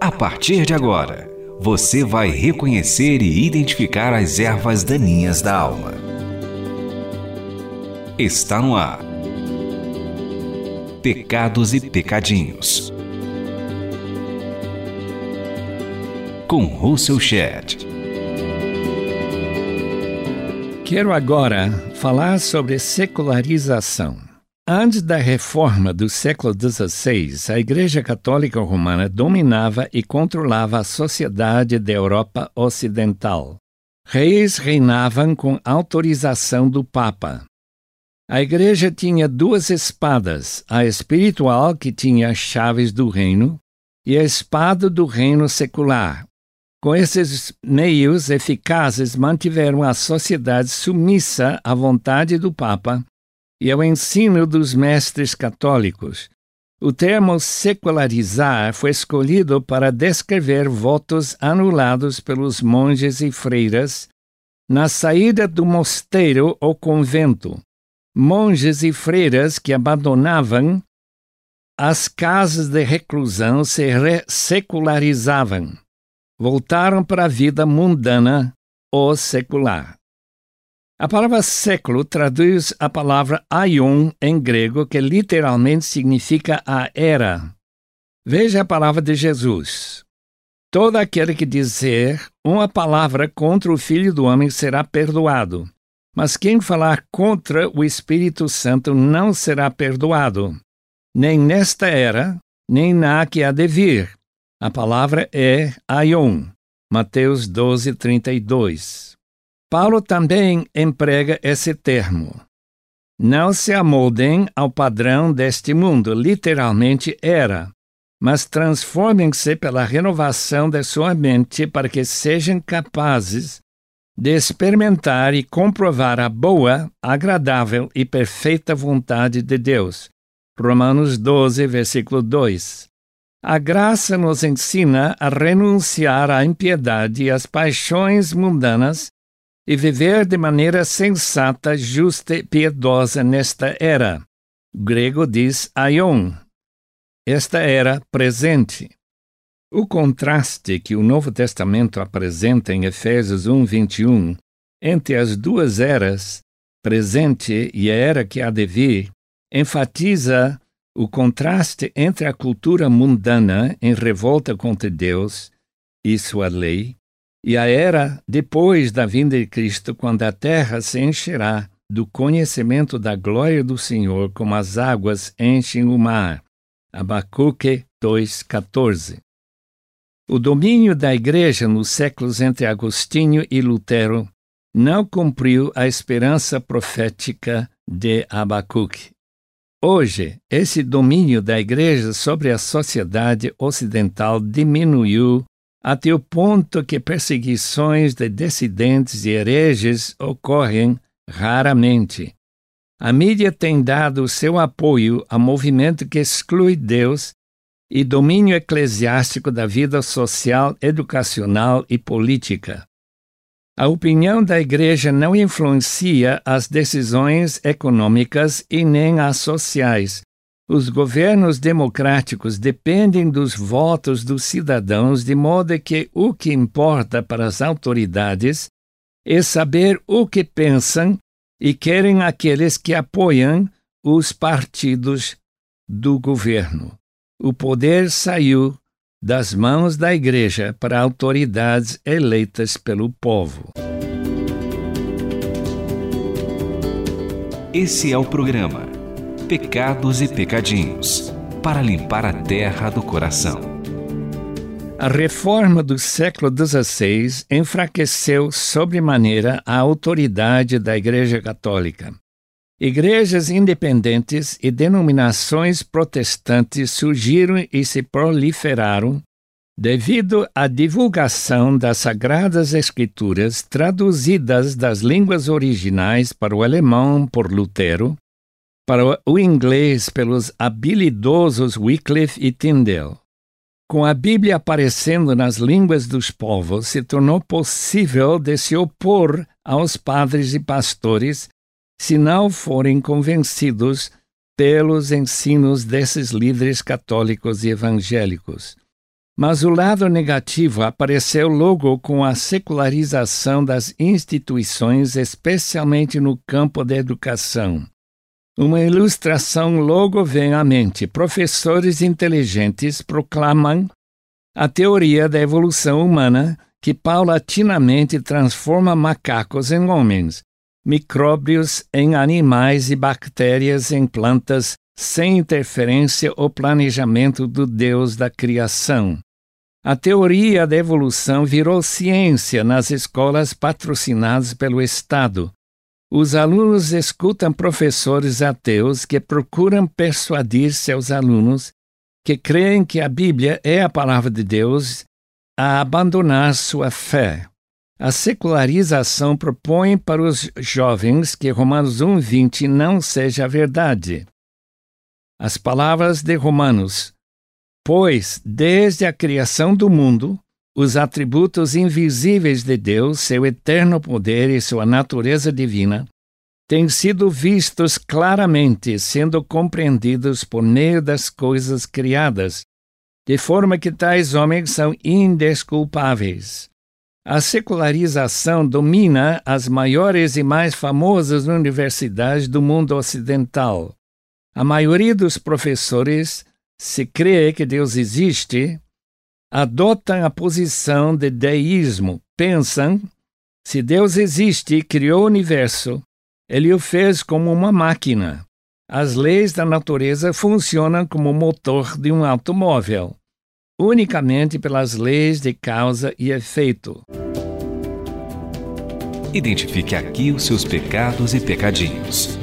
A partir de agora, você vai reconhecer e identificar as ervas daninhas da alma. Está no ar. Pecados e Pecadinhos. Com Russell Shedd. Quero agora falar sobre secularização. Antes da reforma do século XVI, a Igreja Católica Romana dominava e controlava a sociedade da Europa Ocidental. Reis reinavam com autorização do Papa. A Igreja tinha duas espadas: a espiritual, que tinha as chaves do reino, e a espada do reino secular. Com esses meios eficazes, mantiveram a sociedade submissa à vontade do Papa e ao ensino dos mestres católicos. O termo secularizar foi escolhido para descrever votos anulados pelos monges e freiras na saída do mosteiro ou convento. Monges e freiras que abandonavam as casas de reclusão se secularizavam, voltaram para a vida mundana ou secular. A palavra século traduz a palavra aion em grego, que literalmente significa a era. Veja a palavra de Jesus. Todo aquele que dizer uma palavra contra o Filho do Homem será perdoado, mas quem falar contra o Espírito Santo não será perdoado, nem nesta era, nem na que há de vir. A palavra é aion. Mateus 12, 32. Paulo também emprega esse termo. Não se amoldem ao padrão deste mundo, literalmente era, mas transformem-se pela renovação da sua mente para que sejam capazes de experimentar e comprovar a boa, agradável e perfeita vontade de Deus. Romanos 12, versículo 2. A graça nos ensina a renunciar à impiedade e às paixões mundanas e viver de maneira sensata, justa e piedosa nesta era. O grego diz aion. Esta era presente. O contraste que o Novo Testamento apresenta em Efésios 1, 21, entre as duas eras, presente e a era que há de vir, enfatiza o contraste entre a cultura mundana em revolta contra Deus e sua lei e a era depois da vinda de Cristo, quando a terra se encherá do conhecimento da glória do Senhor, como as águas enchem o mar. Abacuque 2,14 O domínio da Igreja nos séculos entre Agostinho e Lutero não cumpriu a esperança profética de Abacuque. Hoje, esse domínio da Igreja sobre a sociedade ocidental diminuiu até o ponto que perseguições de dissidentes e hereges ocorrem raramente. A mídia tem dado seu apoio a movimento que exclui Deus e domínio eclesiástico da vida social, educacional e política. A opinião da Igreja não influencia as decisões econômicas e nem as sociais, os governos democráticos dependem dos votos dos cidadãos, de modo que o que importa para as autoridades é saber o que pensam e querem aqueles que apoiam os partidos do governo. O poder saiu das mãos da Igreja para autoridades eleitas pelo povo. Esse é o programa Pecados e Pecadinhos para limpar a terra do coração. A reforma do século XVI enfraqueceu sobremaneira a autoridade da Igreja Católica. Igrejas independentes e denominações protestantes surgiram e se proliferaram devido à divulgação das Sagradas Escrituras traduzidas das línguas originais para o alemão por Lutero para o inglês pelos habilidosos Wycliffe e Tyndale. Com a Bíblia aparecendo nas línguas dos povos, se tornou possível de se opor aos padres e pastores se não forem convencidos pelos ensinos desses líderes católicos e evangélicos. Mas o lado negativo apareceu logo com a secularização das instituições, especialmente no campo da educação. Uma ilustração logo vem à mente. Professores inteligentes proclamam a teoria da evolução humana que paulatinamente transforma macacos em homens, micróbios em animais e bactérias em plantas, sem interferência ou planejamento do Deus da criação. A teoria da evolução virou ciência nas escolas patrocinadas pelo Estado. Os alunos escutam professores ateus que procuram persuadir seus alunos que creem que a Bíblia é a palavra de Deus a abandonar sua fé. A secularização propõe para os jovens que Romanos 1:20 não seja verdade. As palavras de Romanos: Pois desde a criação do mundo, os atributos invisíveis de Deus, seu eterno poder e sua natureza divina, têm sido vistos claramente, sendo compreendidos por meio das coisas criadas, de forma que tais homens são indesculpáveis. A secularização domina as maiores e mais famosas universidades do mundo ocidental. A maioria dos professores, se crê que Deus existe, adotam a posição de deísmo. Pensam: se Deus existe e criou o universo, ele o fez como uma máquina. As leis da natureza funcionam como o motor de um automóvel unicamente pelas leis de causa e efeito. Identifique aqui os seus pecados e pecadinhos.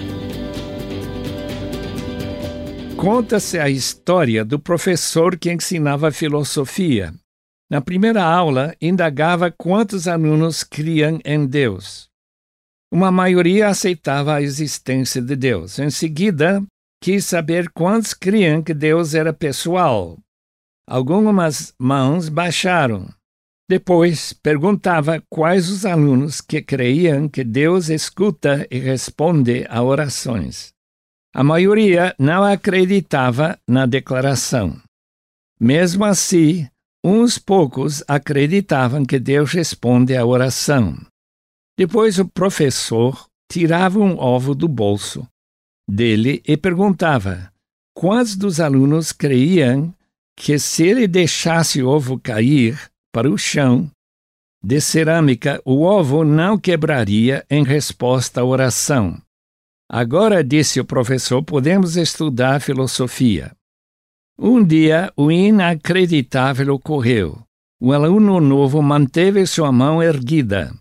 Conta-se a história do professor que ensinava filosofia. Na primeira aula, indagava quantos alunos criam em Deus. Uma maioria aceitava a existência de Deus. Em seguida, quis saber quantos criam que Deus era pessoal, Algumas mãos baixaram. Depois perguntava quais os alunos que creiam que Deus escuta e responde a orações. A maioria não acreditava na declaração. Mesmo assim, uns poucos acreditavam que Deus responde à oração. Depois o professor tirava um ovo do bolso dele e perguntava quantos dos alunos creiam que se ele deixasse o ovo cair para o chão de cerâmica, o ovo não quebraria em resposta à oração. Agora, disse o professor, podemos estudar filosofia. Um dia, o inacreditável ocorreu. O aluno novo manteve sua mão erguida.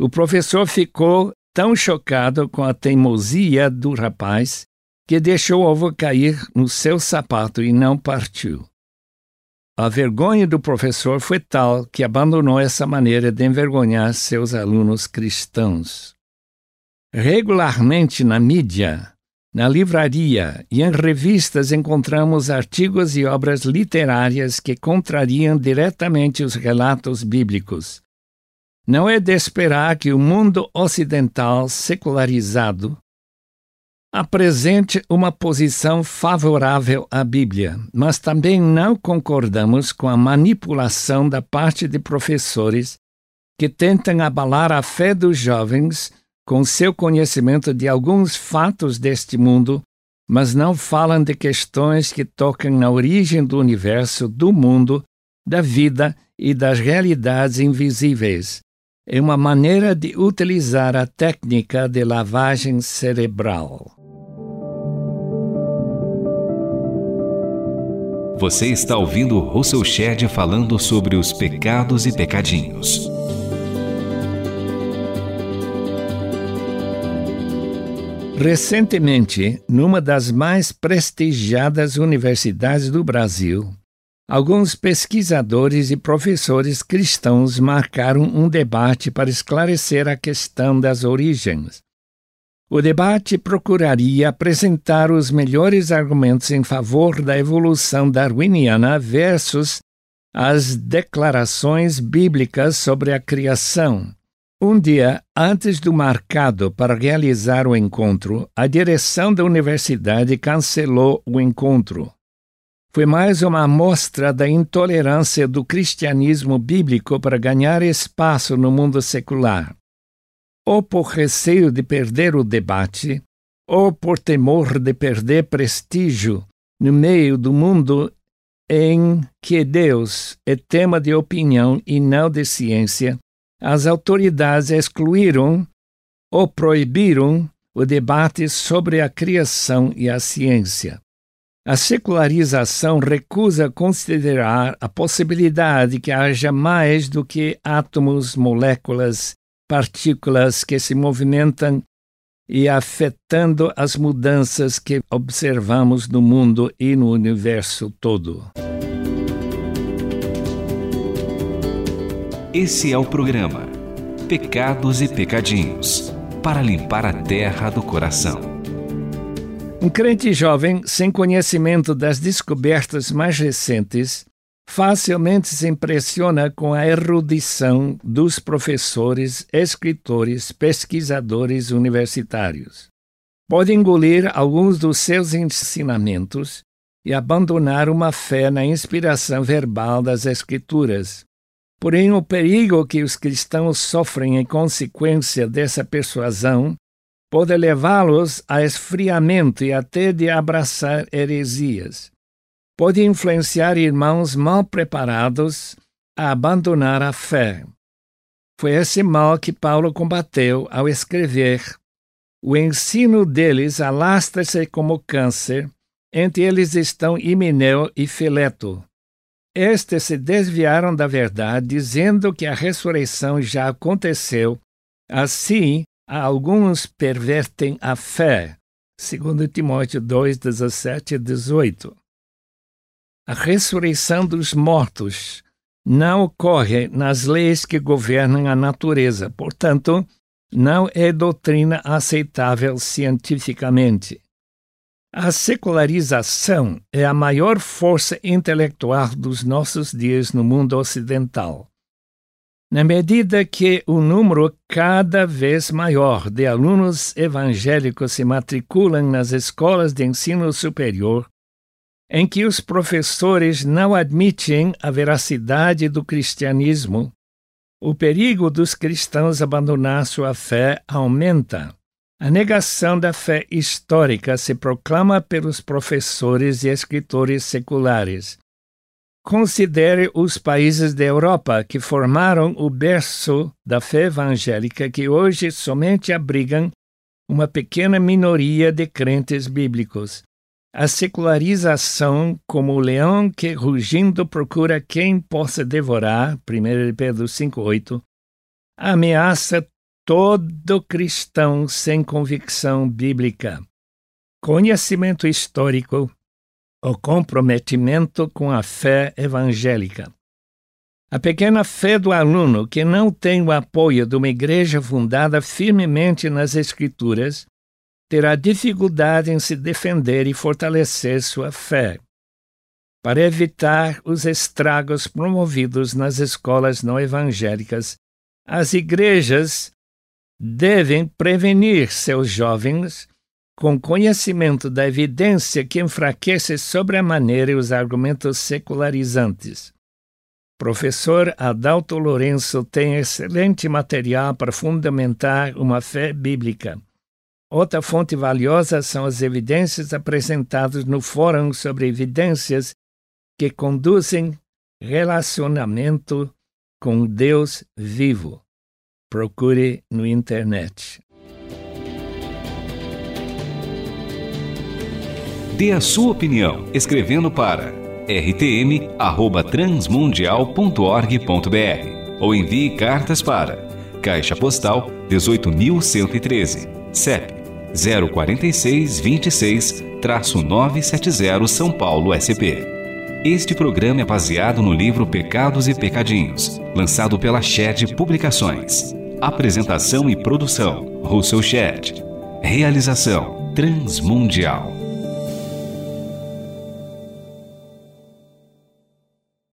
O professor ficou tão chocado com a teimosia do rapaz que deixou o ovo cair no seu sapato e não partiu. A vergonha do professor foi tal que abandonou essa maneira de envergonhar seus alunos cristãos. Regularmente na mídia, na livraria e em revistas encontramos artigos e obras literárias que contrariam diretamente os relatos bíblicos. Não é de esperar que o mundo ocidental secularizado apresente uma posição favorável à Bíblia, mas também não concordamos com a manipulação da parte de professores que tentam abalar a fé dos jovens com seu conhecimento de alguns fatos deste mundo, mas não falam de questões que tocam na origem do universo, do mundo, da vida e das realidades invisíveis. É uma maneira de utilizar a técnica de lavagem cerebral. Você está ouvindo Russell Shedd falando sobre os pecados e pecadinhos. Recentemente, numa das mais prestigiadas universidades do Brasil, alguns pesquisadores e professores cristãos marcaram um debate para esclarecer a questão das origens. O debate procuraria apresentar os melhores argumentos em favor da evolução darwiniana versus as declarações bíblicas sobre a criação. Um dia antes do marcado para realizar o encontro, a direção da universidade cancelou o encontro. Foi mais uma amostra da intolerância do cristianismo bíblico para ganhar espaço no mundo secular. Ou por receio de perder o debate, ou por temor de perder prestígio no meio do mundo em que Deus é tema de opinião e não de ciência, as autoridades excluíram ou proibiram o debate sobre a criação e a ciência. A secularização recusa considerar a possibilidade que haja mais do que átomos, moléculas, partículas que se movimentam e afetando as mudanças que observamos no mundo e no universo todo. Esse é o programa Pecados e Pecadinhos para limpar a terra do coração. Um crente jovem, sem conhecimento das descobertas mais recentes, facilmente se impressiona com a erudição dos professores, escritores, pesquisadores universitários. Pode engolir alguns dos seus ensinamentos e abandonar uma fé na inspiração verbal das Escrituras, Porém, o perigo que os cristãos sofrem em consequência dessa persuasão pode levá-los a esfriamento e até de abraçar heresias. Pode influenciar irmãos mal preparados a abandonar a fé. Foi esse mal que Paulo combateu ao escrever: O ensino deles alastra-se como câncer, entre eles estão Himeneu e Fileto estes se desviaram da verdade, dizendo que a ressurreição já aconteceu. Assim, alguns pervertem a fé. Segundo Timóteo 2, 17 e 18. A ressurreição dos mortos não ocorre nas leis que governam a natureza, portanto, não é doutrina aceitável cientificamente. A secularização é a maior força intelectual dos nossos dias no mundo ocidental. Na medida que o número cada vez maior de alunos evangélicos se matriculam nas escolas de ensino superior, em que os professores não admitem a veracidade do cristianismo, o perigo dos cristãos abandonar sua fé aumenta. A negação da fé histórica se proclama pelos professores e escritores seculares. Considere os países da Europa que formaram o berço da fé evangélica que hoje somente abrigam uma pequena minoria de crentes bíblicos. A secularização, como o leão que rugindo procura quem possa devorar, 1 Pedro 5,8, ameaça todo cristão sem convicção bíblica, conhecimento histórico ou comprometimento com a fé evangélica. A pequena fé do aluno que não tem o apoio de uma igreja fundada firmemente nas Escrituras terá dificuldade em se defender e fortalecer sua fé. Para evitar os estragos promovidos nas escolas não evangélicas, as igrejas devem prevenir seus jovens com conhecimento da evidência que enfraquece sobremaneira os argumentos secularizantes. Professor Adalto Lourenço tem excelente material para fundamentar uma fé bíblica. Outra fonte valiosa são as evidências apresentadas no Fórum sobre Evidências que conduzem relacionamento com Deus vivo. Procure no internet. Dê a sua opinião escrevendo para rtm@transmundial.org.br ou envie cartas para Caixa Postal 18113, CEP 046 26-970 São Paulo SP. Este programa é baseado no livro Pecados e Pecadinhos, lançado pela Shed Publicações. Apresentação e produção: Russell Shed. Realização: Transmundial.